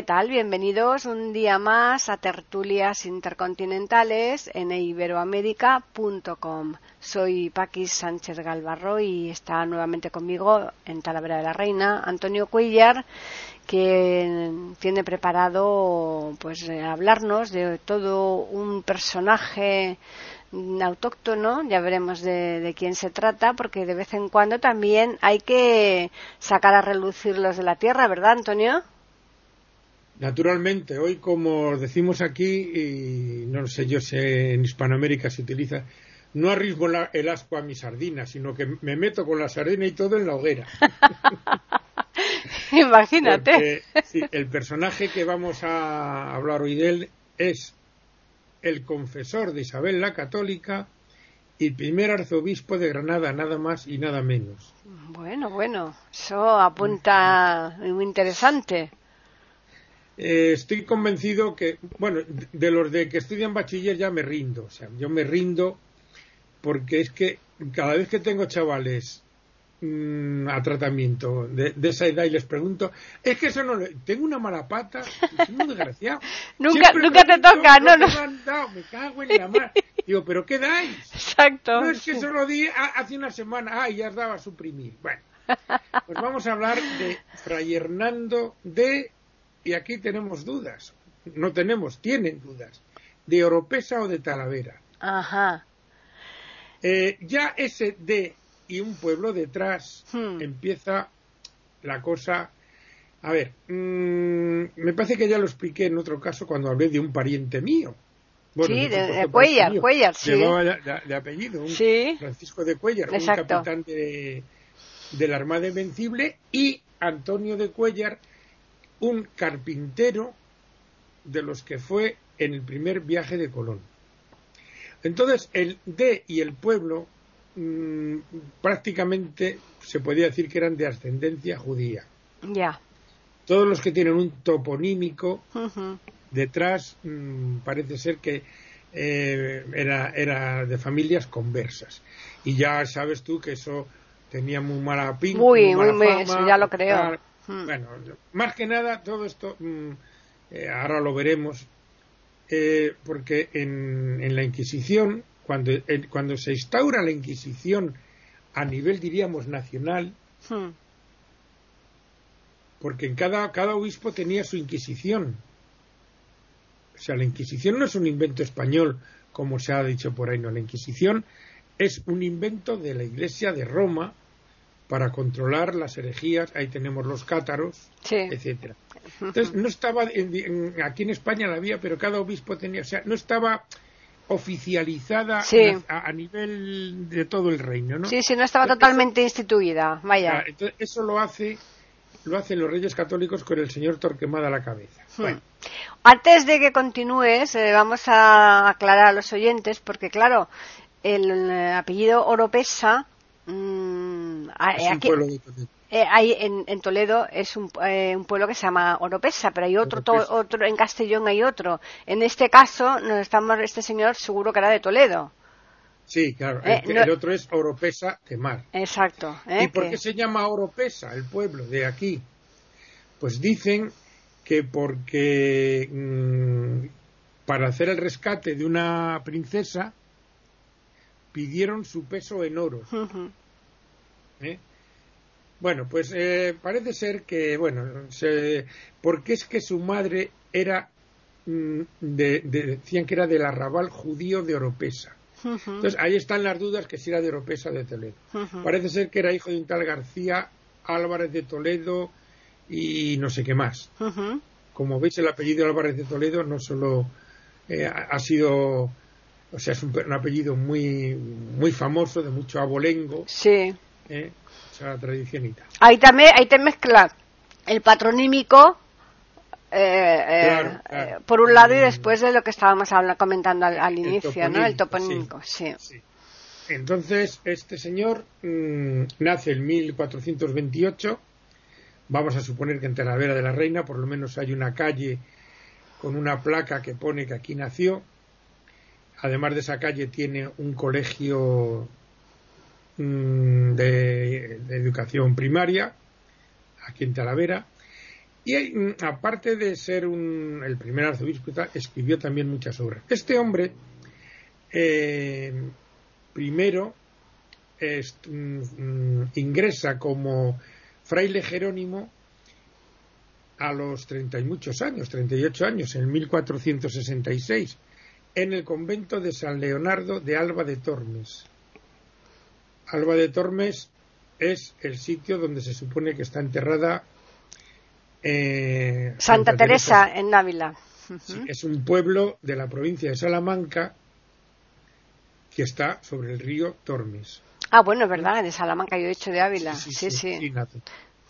¿Qué tal? Bienvenidos un día más a Tertulias Intercontinentales en iberoamérica.com. Soy Paquis Sánchez Galvarro y está nuevamente conmigo en Talavera de la Reina Antonio Cuellar, que tiene preparado pues eh, hablarnos de todo un personaje autóctono, ya veremos de, de, quién se trata, porque de vez en cuando también hay que sacar a relucir los de la tierra, ¿verdad, Antonio? Naturalmente, hoy como decimos aquí, y no sé yo si en Hispanoamérica se utiliza, no arrismo el asco a mi sardina, sino que me meto con la sardina y todo en la hoguera. Imagínate. sí, el personaje que vamos a hablar hoy de él es el confesor de Isabel la Católica y el primer arzobispo de Granada, nada más y nada menos. Bueno, bueno, eso apunta muy interesante. Eh, estoy convencido que, bueno, de los de que estudian bachiller ya me rindo. O sea, yo me rindo porque es que cada vez que tengo chavales mmm, a tratamiento de, de, esa edad y les pregunto, es que eso no tengo una mala pata, es un desgraciado. nunca nunca te toca, no, no. Me, dado, me cago en la mar. Digo, ¿pero qué dais? Exacto. No es que eso lo di hace una semana, ah, ya os daba a suprimir. Bueno, pues vamos a hablar de Fray Hernando de y aquí tenemos dudas, no tenemos, tienen dudas, de Oropesa o de Talavera. Ajá. Eh, ya ese de y un pueblo detrás Hmm. empieza la cosa. A ver, mmm, me parece que ya lo expliqué en otro caso cuando hablé de un pariente mío. Bueno, sí, de, de Cuellar, pariente mío. Cuellar, sí. De, de- de apellido, un Sí. Francisco de Cuellar, Exacto. un capitán de, de la Armada Invencible, y Antonio de Cuellar, un carpintero de los que fue en el primer viaje de Colón. Entonces, el de y el pueblo mm, prácticamente se podía decir que eran de ascendencia judía. Ya. Todos los que tienen un toponímico detrás mm, parece ser que eh, era, era de familias conversas. Y ya sabes tú que eso tenía muy mala pinta. Muy, mala muy, fama, eso ya lo creo. tal. Mm. Bueno, más que nada todo esto, mm, eh, ahora lo veremos, eh, porque en, en la Inquisición, cuando, en- cuando se instaura la Inquisición a nivel, diríamos, nacional, porque en cada, cada obispo tenía su Inquisición. O sea, la Inquisición no es un invento español, como se ha dicho por ahí, no. La Inquisición es un invento de la Iglesia de Roma para controlar las herejías. Ahí tenemos los cátaros, Sí. etcétera. Entonces, no estaba, en- en- aquí en España la había, pero cada obispo tenía, o sea, no estaba oficializada Sí. a, a nivel de todo el reino, ¿no? Sí, sí, no estaba totalmente instituida. Vaya. Ah, entonces, eso lo hace lo hacen los reyes católicos con el señor Torquemada a la cabeza. Hmm. Bueno, Antes de que continúes, eh, vamos a aclarar a los oyentes, porque claro, el, apellido Oropesa, mm, a- es un aquí- pueblo de Toledo. eh, hay en, en Toledo es un, eh, un pueblo que se llama Oropesa, pero hay otro, to- otro en Castellón hay otro. En este caso, nos estamos, este señor seguro que era de Toledo. Sí, claro. Eh, el, que- no- el otro es Oropesa de Mar. Exacto. ¿eh? ¿Y por qué se llama Oropesa, el pueblo de aquí? Pues dicen que porque mm, para hacer el rescate de una princesa pidieron su peso en oro. ¿Eh? Bueno, pues eh, parece ser que, bueno, se, porque es que su madre era, mm, de, de- decían que era del arrabal judío de Oropesa. Entonces ahí están las dudas que si era de Oropesa de Toledo. Parece ser que era hijo de un tal García Álvarez de Toledo y no sé qué más. Como veis, el apellido Álvarez de Toledo no solo eh, ha ha sido, o sea, es un, un apellido muy, muy famoso, de mucho abolengo, Sí. ¿Eh? o sea, la. Ahí también, ahí te mezcla el patronímico eh, eh, por un lado y después de lo que estábamos hablando, comentando al, inicio, ¿no? El toponímico, sí. Entonces, este señor mm, nace en 1428. Vamos a suponer que en Talavera de la Reina, por lo menos hay una calle con una placa que pone que aquí nació. Además de esa calle tiene un colegio mm, de, educación primaria, aquí en Talavera y mm, aparte de ser un, el primer arzobispo, escribió también muchas obras. Este hombre, eh, primero, mm, ingresa como fraile Jerónimo a los treinta y muchos años, treinta y ocho años, en 1466, en el convento de San Leonardo de Alba de Tormes. Alba de Tormes es el sitio donde se supone que está enterrada eh, Santa, Teresa, en Ávila. es un pueblo de la provincia de Salamanca que está sobre el río Tormes. Ah, bueno, es verdad, de Salamanca yo he hecho de Ávila. Sí, sí.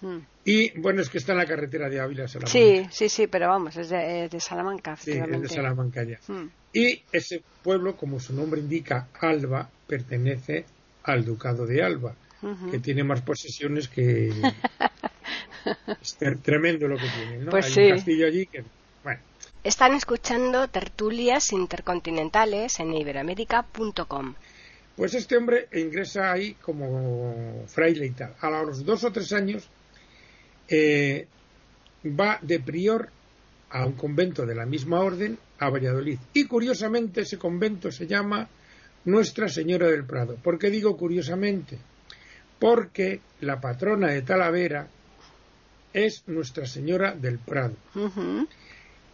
Mm. Y bueno, es que está en la carretera de Ávila Salamanca. Sí, sí, sí, pero vamos, es de, Salamanca. Sí, es de Salamanca ya. Mm. Y ese pueblo, como su nombre indica, Alba, pertenece al Ducado de Alba, que tiene más posesiones que, es tremendo lo que tiene, ¿no? Pues Hay un castillo allí que, bueno. Están escuchando tertulias intercontinentales en iberoamérica.com. Pues este hombre ingresa ahí como fraile y tal. A los dos o tres años eh, va de prior a un convento de la misma orden a Valladolid. Y curiosamente ese convento se llama Nuestra Señora del Prado. ¿Por qué digo curiosamente? Porque la patrona de Talavera es Nuestra Señora del Prado.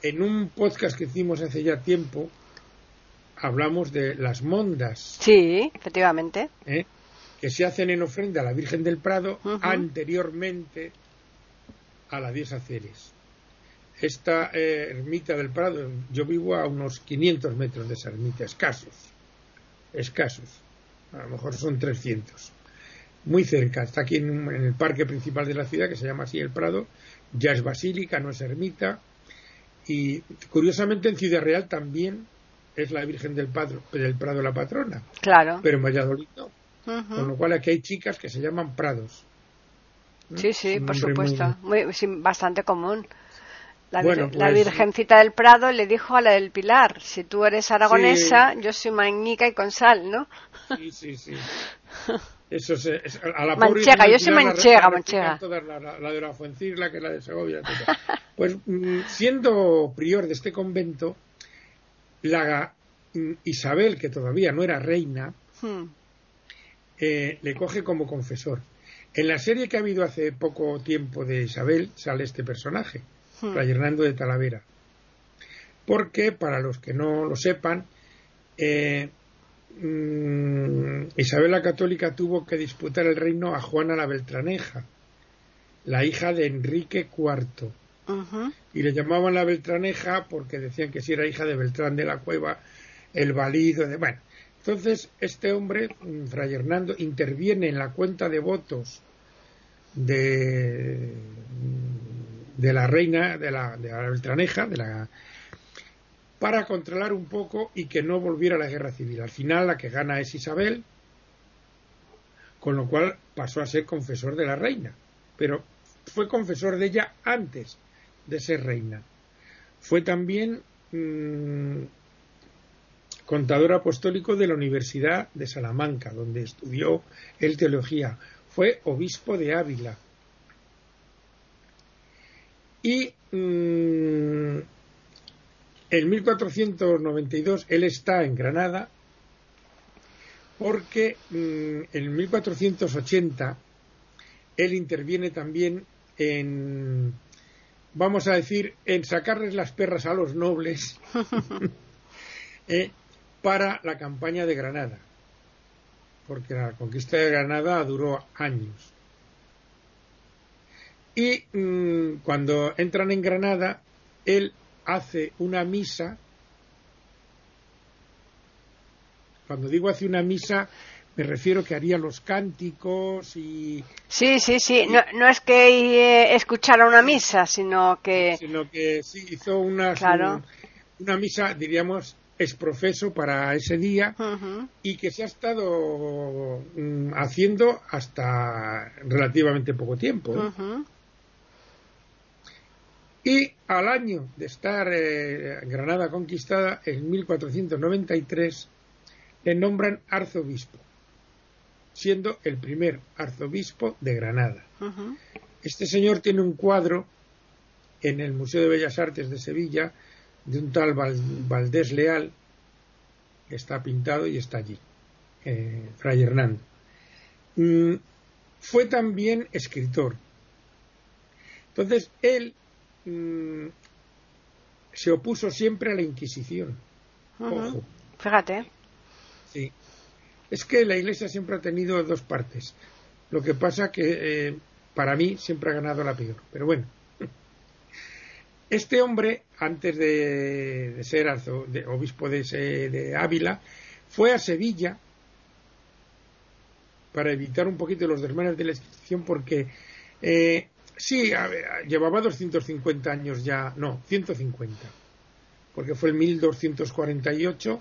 En un podcast que hicimos hace ya tiempo, hablamos de las mondas. Sí, efectivamente. ¿eh? Que se hacen en ofrenda a la Virgen del Prado anteriormente a la diosa Ceres. Esta eh, ermita del Prado, yo vivo a unos 500 metros de esa ermita, escasos, escasos, a lo mejor son 300 muy cerca, está aquí en, el parque principal de la ciudad, que se llama así el Prado, ya es basílica, no es ermita, y curiosamente en Ciudad Real también es la Virgen del, del Prado la patrona. Claro. Pero en Valladolid no. Con lo cual aquí hay chicas que se llaman Prados. Sí, sí, por supuesto. bastante común. La, pues Virgencita del Prado le dijo a la del Pilar, si tú eres aragonesa, yo soy mañica y con sal, ¿no? Sí, sí, sí. Eso es, a la manchega, yo soy manchega, manchega. la, la, de la Fuencirla, que es la de Segovia. pues mm, siendo prior de este convento, la mm, Isabel, que todavía no era reina, hmm. eh, le coge como confesor. En la serie que ha habido hace poco tiempo de Isabel sale este personaje, hmm. Fray Hernando de Talavera. Porque, para los que no lo sepan, eh, Mm, Isabel la Católica tuvo que disputar el reino a Juana la Beltraneja, la hija de Enrique IV. Y le llamaban la Beltraneja porque decían que si era hija de Beltrán de la Cueva, el valido de. Bueno, entonces este hombre, mm, Fray Hernando, interviene en la cuenta de votos de, de la reina, de la, de la Beltraneja, de la para controlar un poco y que no volviera la guerra civil. Al final la que gana es Isabel, con lo cual pasó a ser confesor de la reina, pero fue confesor de ella antes de ser reina. Fue también mm, contador apostólico de la Universidad de Salamanca, donde estudió el teología. Fue obispo de Ávila. Y mm, en 1492 él está en Granada porque mm, en 1480 él interviene también en, vamos a decir, en sacarles las perras a los nobles eh, para la campaña de Granada, porque la conquista de Granada duró años. Y mm, cuando entran en Granada, él hace una misa, cuando digo hace una misa, me refiero que haría los cánticos y... Sí, sí, sí, no, no es que eh, escuchara una misa, sino que... Sino que sí, hizo una, Claro. una misa, diríamos, exprofeso para ese día y que se ha estado mm, haciendo hasta relativamente poco tiempo. ¿eh? Y al año de estar eh, Granada conquistada, en 1493, le nombran arzobispo, siendo el primer arzobispo de Granada. Este señor tiene un cuadro en el Museo de Bellas Artes de Sevilla de un tal Val- Valdés Leal, que está pintado y está allí, eh, Fray Hernando. Mm, fue también escritor. Entonces, él mm, se opuso siempre a la Inquisición. Ojo, Fíjate. sí. Es que la Iglesia siempre ha tenido dos partes. Lo que pasa que eh, para mí siempre ha ganado la peor. Pero bueno. Este hombre, antes de, de ser arzo- de- obispo de, de Ávila, fue a Sevilla para evitar un poquito los desmanes de la Inquisición porque eh, sí, a ver, llevaba 250 años ya, no, 150, porque fue en 1248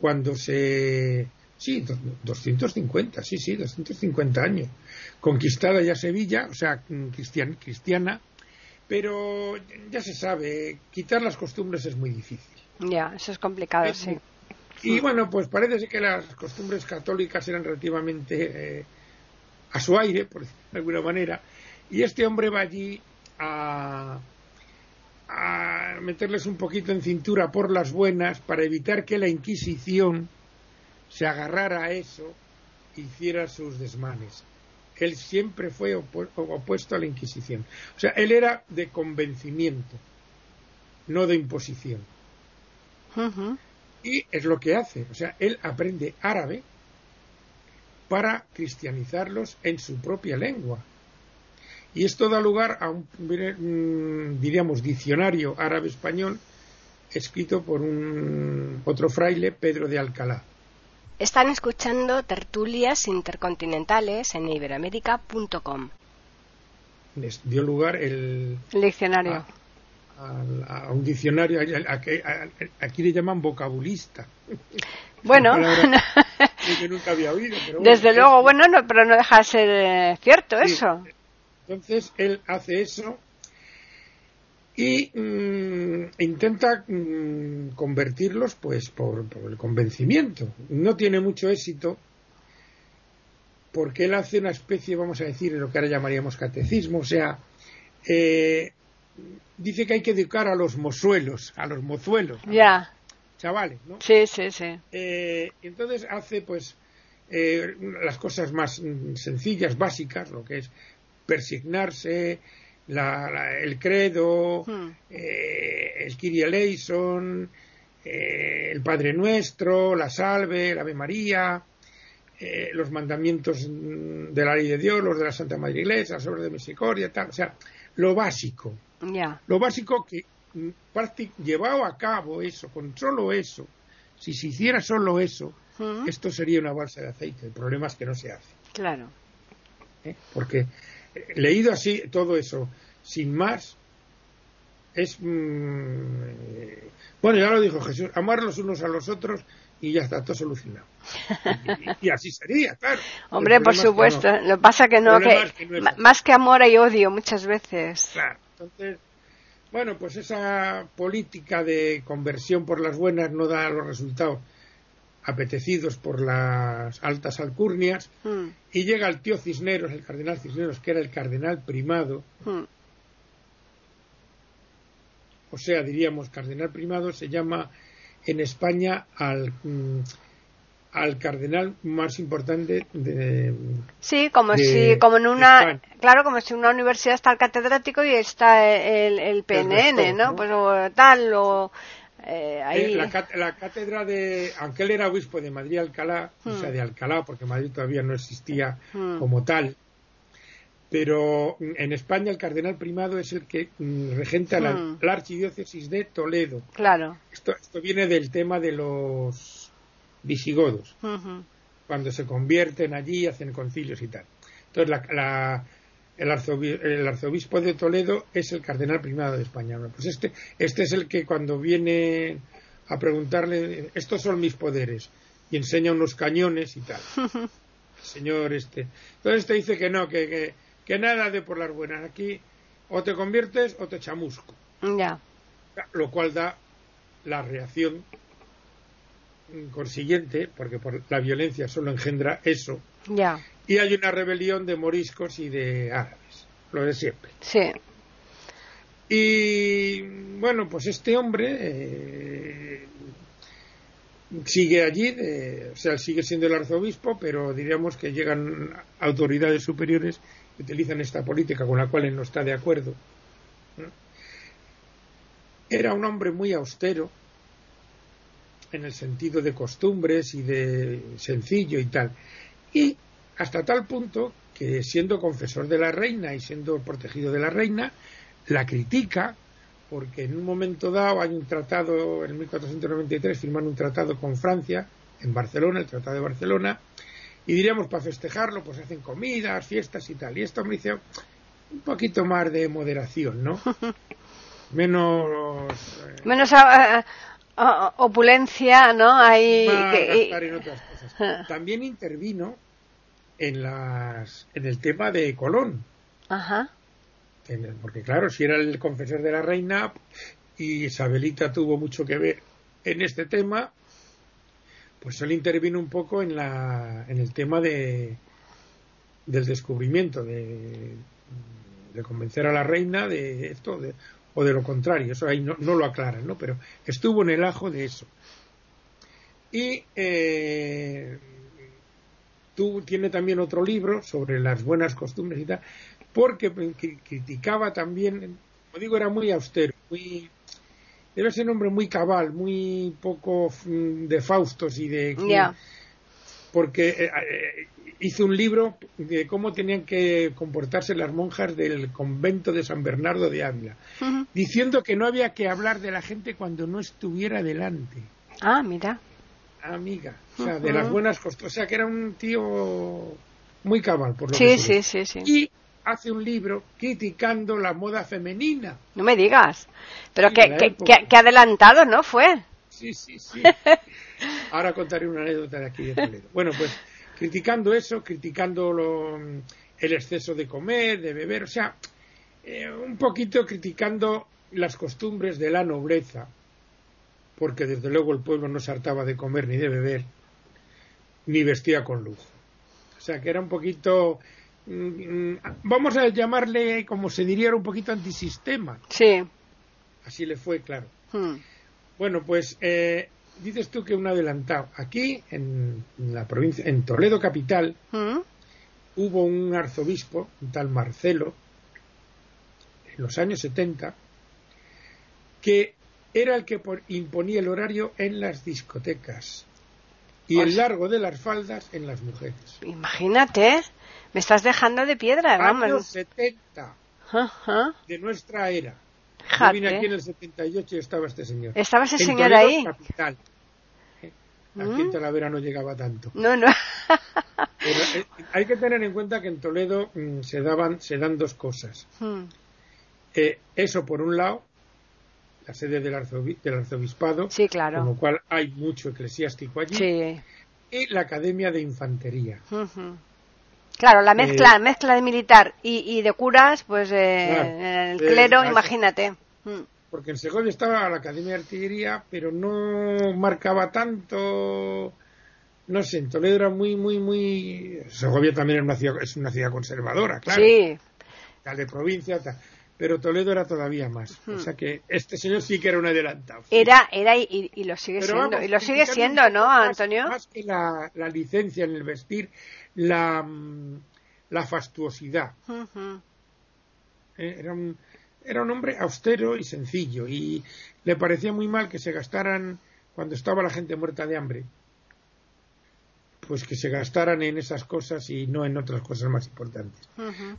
cuando se... Sí, do- 250, sí, sí, 250 años. Conquistada ya Sevilla, o sea, cristian- cristiana, pero ya se sabe, quitar las costumbres es muy difícil. Ya, eso es complicado, Es sí. Y bueno, pues parece que las costumbres católicas eran relativamente eh, a su aire, por decirlo de alguna manera, y este hombre va allí a, a meterles un poquito en cintura por las buenas para evitar que la Inquisición se agarrara a eso e hiciera sus desmanes. Él siempre fue opu- opuesto a la Inquisición. O sea, él era de convencimiento, no de imposición. Y es lo que hace. O sea, él aprende árabe para cristianizarlos en su propia lengua. Y esto da lugar a un, mm, diríamos, diccionario árabe-español escrito por un otro fraile, Pedro de Alcalá. Están escuchando tertulias intercontinentales en iberoamérica.com. Les dio lugar el, El diccionario. a, a un diccionario, a- a- a- aquí le llaman vocabulista. bueno, Una palabra que yo nunca había oído. pero bueno, desde es- luego, bueno, no, pero no deja de ser eh, cierto Sí. eso. Entonces él hace eso y mm, intenta mm, convertirlos pues por, por el convencimiento. No tiene mucho éxito porque él hace una especie, vamos a decir, de lo que ahora llamaríamos catecismo, o sea, eh, dice que hay que educar a los mozuelos, a los mozuelos, Ya, chavales, ¿no? sí, sí, sí. Eh, entonces hace pues eh, las cosas más mm, sencillas, básicas, lo que es persignarse, la- la- el credo, Hmm. eh, el Kyrie eleison, eh, el Padre Nuestro, la Salve, el Ave María, eh, los mandamientos de la ley de Dios, los de la Santa Madre Iglesia, las obras de misericordia, tal, o sea, lo básico lo básico que llevado a cabo eso, con solo eso, si se hiciera solo eso, Mm, esto sería una balsa de aceite. El problema es que no se hace. claro. ¿eh? Porque leído así todo eso, sin más, es. mm, eh, bueno, ya lo dijo Jesús, amar los unos a los otros y ya está todo solucionado. Y, y así sería, claro. Hombre, por es que supuesto. no. Lo que pasa que no, que, es que no más que amor hay odio muchas veces. Claro. Entonces, bueno, pues esa política de conversión por las buenas no da los resultados apetecidos por las altas alcurnias Mm, y llega el tío Cisneros, el cardenal Cisneros, que era el cardenal primado, mm, o sea, diríamos cardenal primado, se llama en España al, mm, al cardenal más importante de, Sí, como de- si, como en una, claro, como si en una universidad está el catedrático y está el, el PNN, ¿no? ¿no? Pues o tal, o eh, ahí. Eh, la, cat- la cátedra de, aunque él era obispo de Madrid Alcalá, o Hmm. sea, de Alcalá, porque Madrid todavía no existía Hmm. como tal, pero mm, en España el cardenal primado es el que mm, regenta la, Hmm. la archidiócesis de Toledo. Claro. Esto, esto viene del tema de los visigodos. Cuando se convierten allí, hacen concilios y tal. Entonces, la, el, arzobispo, de Toledo es el cardenal primado de España. Pues este, este es el que cuando viene a preguntarle, estos son mis poderes, y enseña unos cañones y tal. señor este. Entonces te dice que no, que, que, nada de por las buenas. Aquí o te conviertes o te chamusco. Ya. Lo cual da la reacción consiguiente, porque por la violencia solo engendra eso. Ya. Y hay una rebelión de moriscos y de árabes, lo de siempre. Sí. Y bueno, pues este hombre eh, sigue allí, o sea, sigue siendo el arzobispo, pero diríamos que llegan autoridades superiores que utilizan esta política con la cual él no está de acuerdo. Era un hombre muy austero en el sentido de costumbres y de sencillo y tal. Y hasta tal punto que siendo confesor de la reina y siendo protegido de la reina, la critica porque en un momento dado hay un tratado, en 1493 firman un tratado con Francia, en Barcelona, el Tratado de Barcelona, y diríamos para festejarlo, pues hacen comidas, fiestas y tal. Y esto me dice un poquito más de moderación, ¿no? Menos. Eh, Menos ah, ah, opulencia, ¿no? Hay. en otras cosas. También intervino en, las, en el tema de Colón. Ajá porque claro, si era el confesor de la reina y Isabelita tuvo mucho que ver en este tema, pues él intervino un poco en, la, en el tema de, del descubrimiento, de, de convencer a la reina de esto o de lo contrario, eso ahí no, lo aclaran, ¿no? Pero estuvo en el ajo de eso. Y eh, tú, tiene también otro libro sobre las buenas costumbres y tal, porque criticaba también, como digo, era muy austero, muy era ese nombre muy cabal, muy poco mm, de Faustos y de porque eh, eh, hizo un libro de cómo tenían que comportarse las monjas del convento de San Bernardo de Ávila, diciendo que no había que hablar de la gente cuando no estuviera delante. Ah, mira. Amiga, o sea, de las buenas costumbres, o sea, que era un tío muy cabal, por lo sí, Sí, sí, sí. Y hace un libro criticando la moda femenina. No me digas. Pero que, que, adelantado, ¿no? Fue. Sí, sí, sí. Ahora contaré una anécdota de aquí de Toledo. Bueno, pues criticando eso, criticando lo, el exceso de comer, de beber, o sea, eh, un poquito criticando las costumbres de la nobleza, porque desde luego el pueblo no se hartaba de comer ni de beber, ni vestía con lujo. O sea, que era un poquito Mm, vamos a llamarle, como se diría, un poquito antisistema. Sí. Así le fue, claro. Hmm. Bueno, pues eh, dices tú que un adelantado. Aquí, en, la provincia, en Toledo capital, hmm. hubo un arzobispo, un tal Marcelo, en los años 70, que era el que imponía el horario en las discotecas y el largo de las faldas en las mujeres. Imagínate. Me estás dejando de piedra, vamos. Años 70 de nuestra era. Yo vine aquí en el 78 y estaba este señor. ¿Estaba ese señor ahí? Capital. Aquí en mm. Talavera no llegaba tanto. No, no. Eh, hay que tener en cuenta que en Toledo mm, se daban, se dan dos cosas. Hmm. Eh, eso por un lado, la sede del, arzobispado, sí, claro. con lo cual hay mucho eclesiástico allí, sí. y la academia de infantería. Claro, la mezcla, eh, mezcla de militar y, de curas, pues eh, el clero, imagínate. Mm. Porque en Segovia estaba la Academia de Artillería, pero no marcaba tanto. No sé, en Toledo era muy, muy, muy. Segovia también es una ciudad, es una ciudad conservadora, claro. Sí. Tal de provincia, tal. Pero Toledo era todavía más. O sea que este señor sí que era un adelantado. Era, era y, lo sigue siendo. y lo sigue siendo, ¿no, Antonio? Más que la, la licencia en el vestir la, mm, la fastuosidad. Eh, era, un, era un hombre austero y sencillo y le parecía muy mal que se gastaran, cuando estaba la gente muerta de hambre, pues que se gastaran en esas cosas y no en otras cosas más importantes.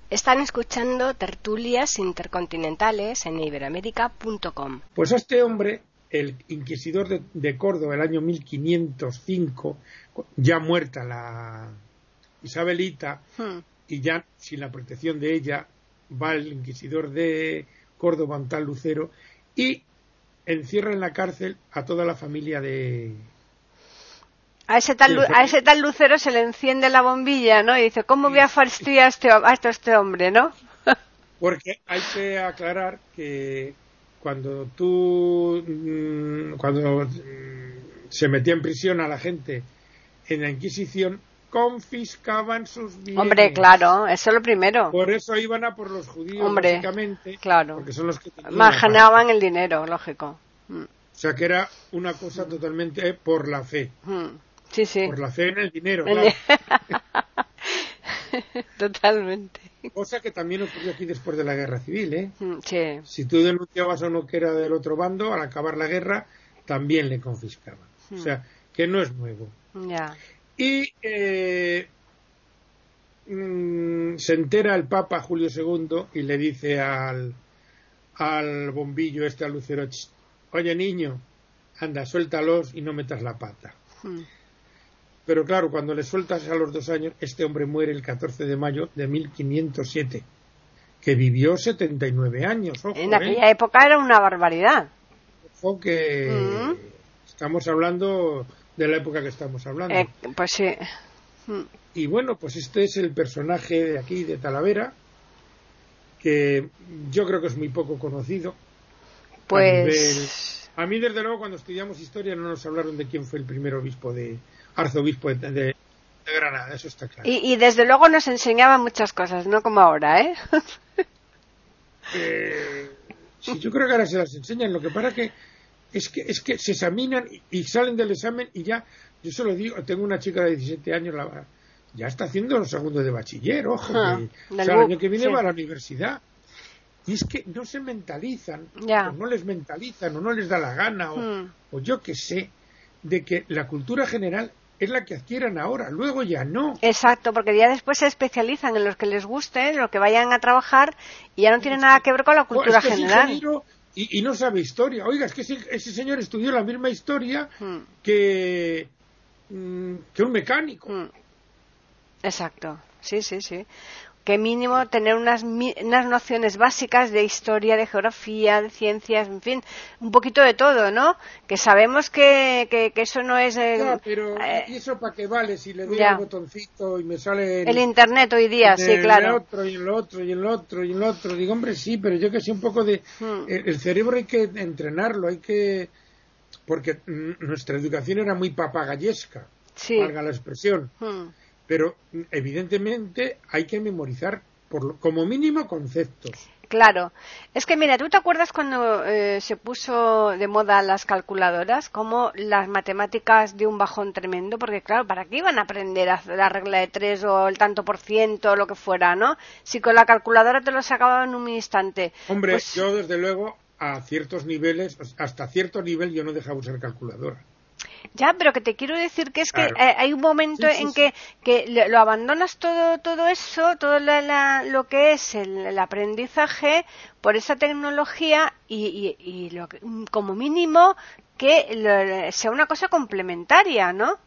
Están escuchando tertulias intercontinentales en iberoamérica.com. Pues a este hombre el inquisidor de, de Córdoba el año 1505, ya muerta la Isabelita, Hmm. y ya sin la protección de ella va el inquisidor de Córdoba, un tal Lucero, y encierra en la cárcel a toda la familia de... A ese, tal, a ese tal Lucero se le enciende la bombilla, ¿no? Y dice, ¿cómo voy a fastidiar a este, a este hombre, no? Porque hay que aclarar que cuando tú, mm, cuando mm, se metía en prisión a la gente en la Inquisición, confiscaban sus bienes. Hombre, claro, eso es lo primero. Por eso iban a por los judíos, Hombre, básicamente, claro. porque son los que Manejaban el dinero, lógico. Mm, O sea que era una cosa totalmente por la fe. mm. Sí, sí. Por la fe en el dinero, claro. Totalmente. Cosa que también ocurrió aquí después de la guerra civil, ¿eh? Mm, Sí. Si tú denunciabas a uno que era del otro bando, al acabar la guerra, también le confiscaban. O sea, que no es nuevo. Ya. Y eh, mm, se entera el Papa Julio II y le dice al, al bombillo este, al lucero, "Ch, oye niño, anda, suéltalos y no metas la pata. Mm. Pero claro, cuando le sueltas a los dos años, este hombre muere el 14 de mayo de 1507, que vivió 79 años. Ojo, En ¿eh? aquella época era una barbaridad. Ojo que Mm. estamos hablando de la época que estamos hablando. Eh, pues sí. Mm. Y bueno, pues este es el personaje de aquí, de Talavera, que yo creo que es muy poco conocido. Pues. A mí, desde luego, cuando estudiamos historia no nos hablaron de quién fue el primer obispo de arzobispo de, de- de Granada, eso está claro. Y, y desde luego nos enseñaba muchas cosas, no como ahora, ¿eh? Eh, sí, yo creo que ahora se las enseñan. Lo que pasa que es que es que se examinan y, y salen del examen y ya, yo se lo digo, tengo una chica de 17 años, la- ya está haciendo los segundos de bachiller, ojo, que, o sea, el año que viene sí. va a la universidad. Y es que no se mentalizan, o no les mentalizan, o no les da la gana, o, Hmm. o yo que sé, de que la cultura general es la que adquieran ahora, luego ya no. Exacto, porque ya después se especializan en los que les guste, en lo que vayan a trabajar y ya no tiene nada que ver con la cultura es que es general. y, y no sabe historia. Oiga, es que ese, ese señor estudió la misma historia Mm, que, mm, que un mecánico. mm. Exacto, sí, sí, sí. Que mínimo tener unas, unas nociones básicas de historia, de geografía, de ciencias, en fin, un poquito de todo, ¿no? Que sabemos que, que, que eso no es eh, Ya, pero eh, ¿y eso para qué vale? Si le doy ya. botoncito y me sale el Internet hoy día, sí, claro. el otro y en lo otro y en lo otro y en lo otro. Digo, hombre, sí, pero yo que sé un poco de... Mm. El, el cerebro hay que entrenarlo, hay que... Porque nuestra educación era muy papagayesca, Sí. valga la expresión. Mm. Pero evidentemente hay que memorizar, por lo- como mínimo, conceptos. Claro. Es que mira, ¿tú te acuerdas cuando eh, se puso de moda las calculadoras? Como las matemáticas de un bajón tremendo, porque claro, ¿para qué iban a aprender a la regla de tres o el tanto por ciento o lo que fuera, no? Si con la calculadora te lo sacaban en un instante. Hombre, Pues- yo desde luego a ciertos niveles, hasta cierto nivel yo no dejaba usar calculadora. Ya, pero que te quiero decir que es que eh, hay un momento Sí, sí, en sí. que, que lo, lo abandonas todo, todo eso, todo la- la- lo que es el, el aprendizaje por esa tecnología y, y- y lo que- mm, como mínimo que lo- sea una cosa complementaria, ¿no?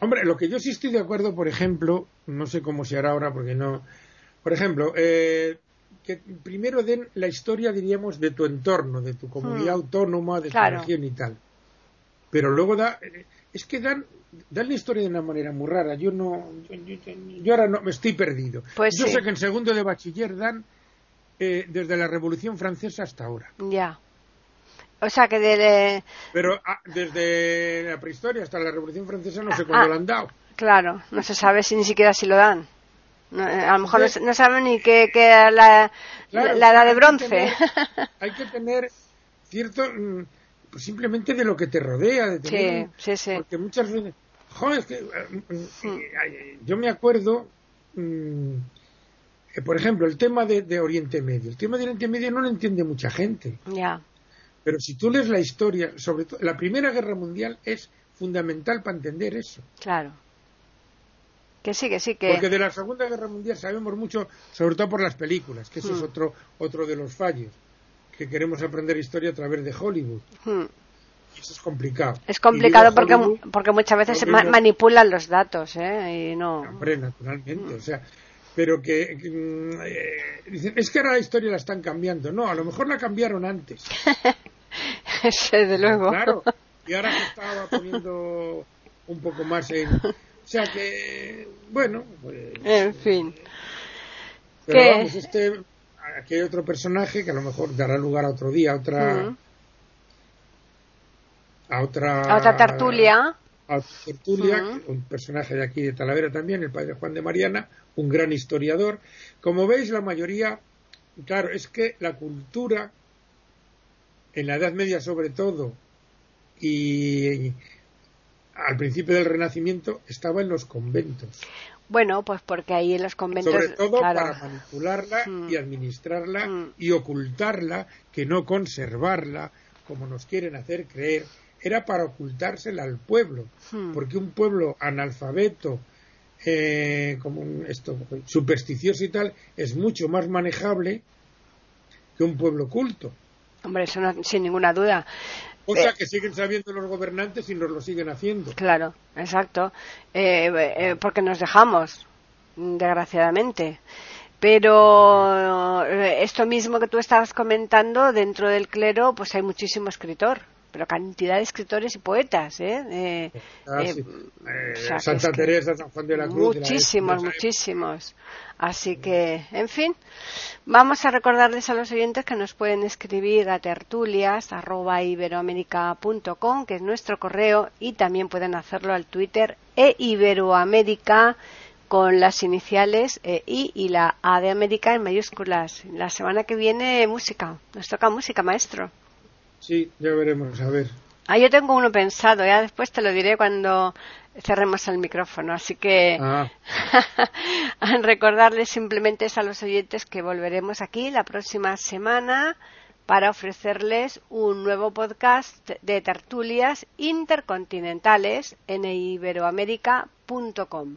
Hombre, lo que yo sí estoy de acuerdo, por ejemplo, no sé cómo se hará ahora porque no. Por ejemplo, eh, que primero den la historia, diríamos, de tu entorno, de tu comunidad Hmm. autónoma, de Claro. tu región y tal. Pero luego da. Es que dan, dan la historia de una manera muy rara. Yo no. Yo, yo- yo ahora no me estoy perdido. Pues yo sí. sé que en segundo de bachiller dan eh, desde la Revolución Francesa hasta ahora. Ya. O sea que de, Pero ah, desde la prehistoria hasta la Revolución Francesa no sé Ah, cuándo ah. lo han dado. claro, no se sabe si ni siquiera si lo dan. No, eh, a lo mejor no, Sí. se- no saben ni qué la, Claro, la edad de hay que bronce. tener- hay que tener cierto mm, pues simplemente de lo que te rodea de tener Sí, sí, sí. porque muchas veces joder, es que, mm, eh, yo me acuerdo mm, eh, por ejemplo el tema de, de Oriente Medio el tema de Oriente Medio no lo entiende mucha gente Ya. pero si tú lees la historia sobre todo la primera guerra mundial es fundamental para entender eso Claro. Que sí, que sí, que... porque de la segunda guerra mundial sabemos mucho sobre todo por las películas que ese es Hmm. otro otro de los fallos que queremos aprender historia a través de Hollywood. Hmm. Eso es complicado. Es complicado porque, porque muchas veces se ma- manipulan los datos, ¿eh? Y no. Hombre, naturalmente, o sea, pero que, mm, eh, dicen, es que ahora la historia la están cambiando. No, a lo mejor la cambiaron antes. Desde luego. Claro, y ahora se estaba poniendo un poco más en... O sea que, bueno, pues... En fin. Pero ¿Qué? vamos, este, aquí hay otro personaje que a lo mejor dará lugar a otro día, a otra... A otra... A otra tertulia. a otra tertulia, un personaje de aquí de Talavera también, el padre Juan de Mariana, un gran historiador. Como veis, la mayoría, claro, es que la cultura, en la Edad Media sobre todo, y al principio del Renacimiento, estaba en los conventos. Bueno, pues porque ahí en los conventos. Sobre todo claro. para manipularla Mm. y administrarla Mm. y ocultarla, que no conservarla, como nos quieren hacer creer, era para ocultársela al pueblo, Hmm. porque un pueblo analfabeto, eh, como un- esto, supersticioso y tal, es mucho más manejable que un pueblo culto. Hombre, eso no- sin ninguna duda. Cosa Eh. que siguen sabiendo los gobernantes y nos lo siguen haciendo. Claro, exacto. Eh, eh, porque nos dejamos, desgraciadamente. Pero esto mismo que tú estabas comentando, dentro del clero, pues hay muchísimo escritor, pero cantidad de escritores y poetas, ¿eh? Eh, Ah, eh, sí. Eh, o sea, que Santa es que Teresa, San Juan de la Cruz. muchísimos, la- muchísimos. Así que, en fin, vamos a recordarles a los oyentes que nos pueden escribir a tertulias arroba iberoamérica.com, que es nuestro correo, y también pueden hacerlo al Twitter e Iberoamérica con las iniciales eh, I y la A de América en mayúsculas. La semana que viene música, nos toca música, maestro. Sí, ya veremos, a ver. Ah, yo tengo uno pensado, ya después te lo diré cuando cerremos el micrófono, así que Ah, recordarles simplemente a los oyentes que volveremos aquí la próxima semana para ofrecerles un nuevo podcast de tertulias intercontinentales en iberoamérica.com.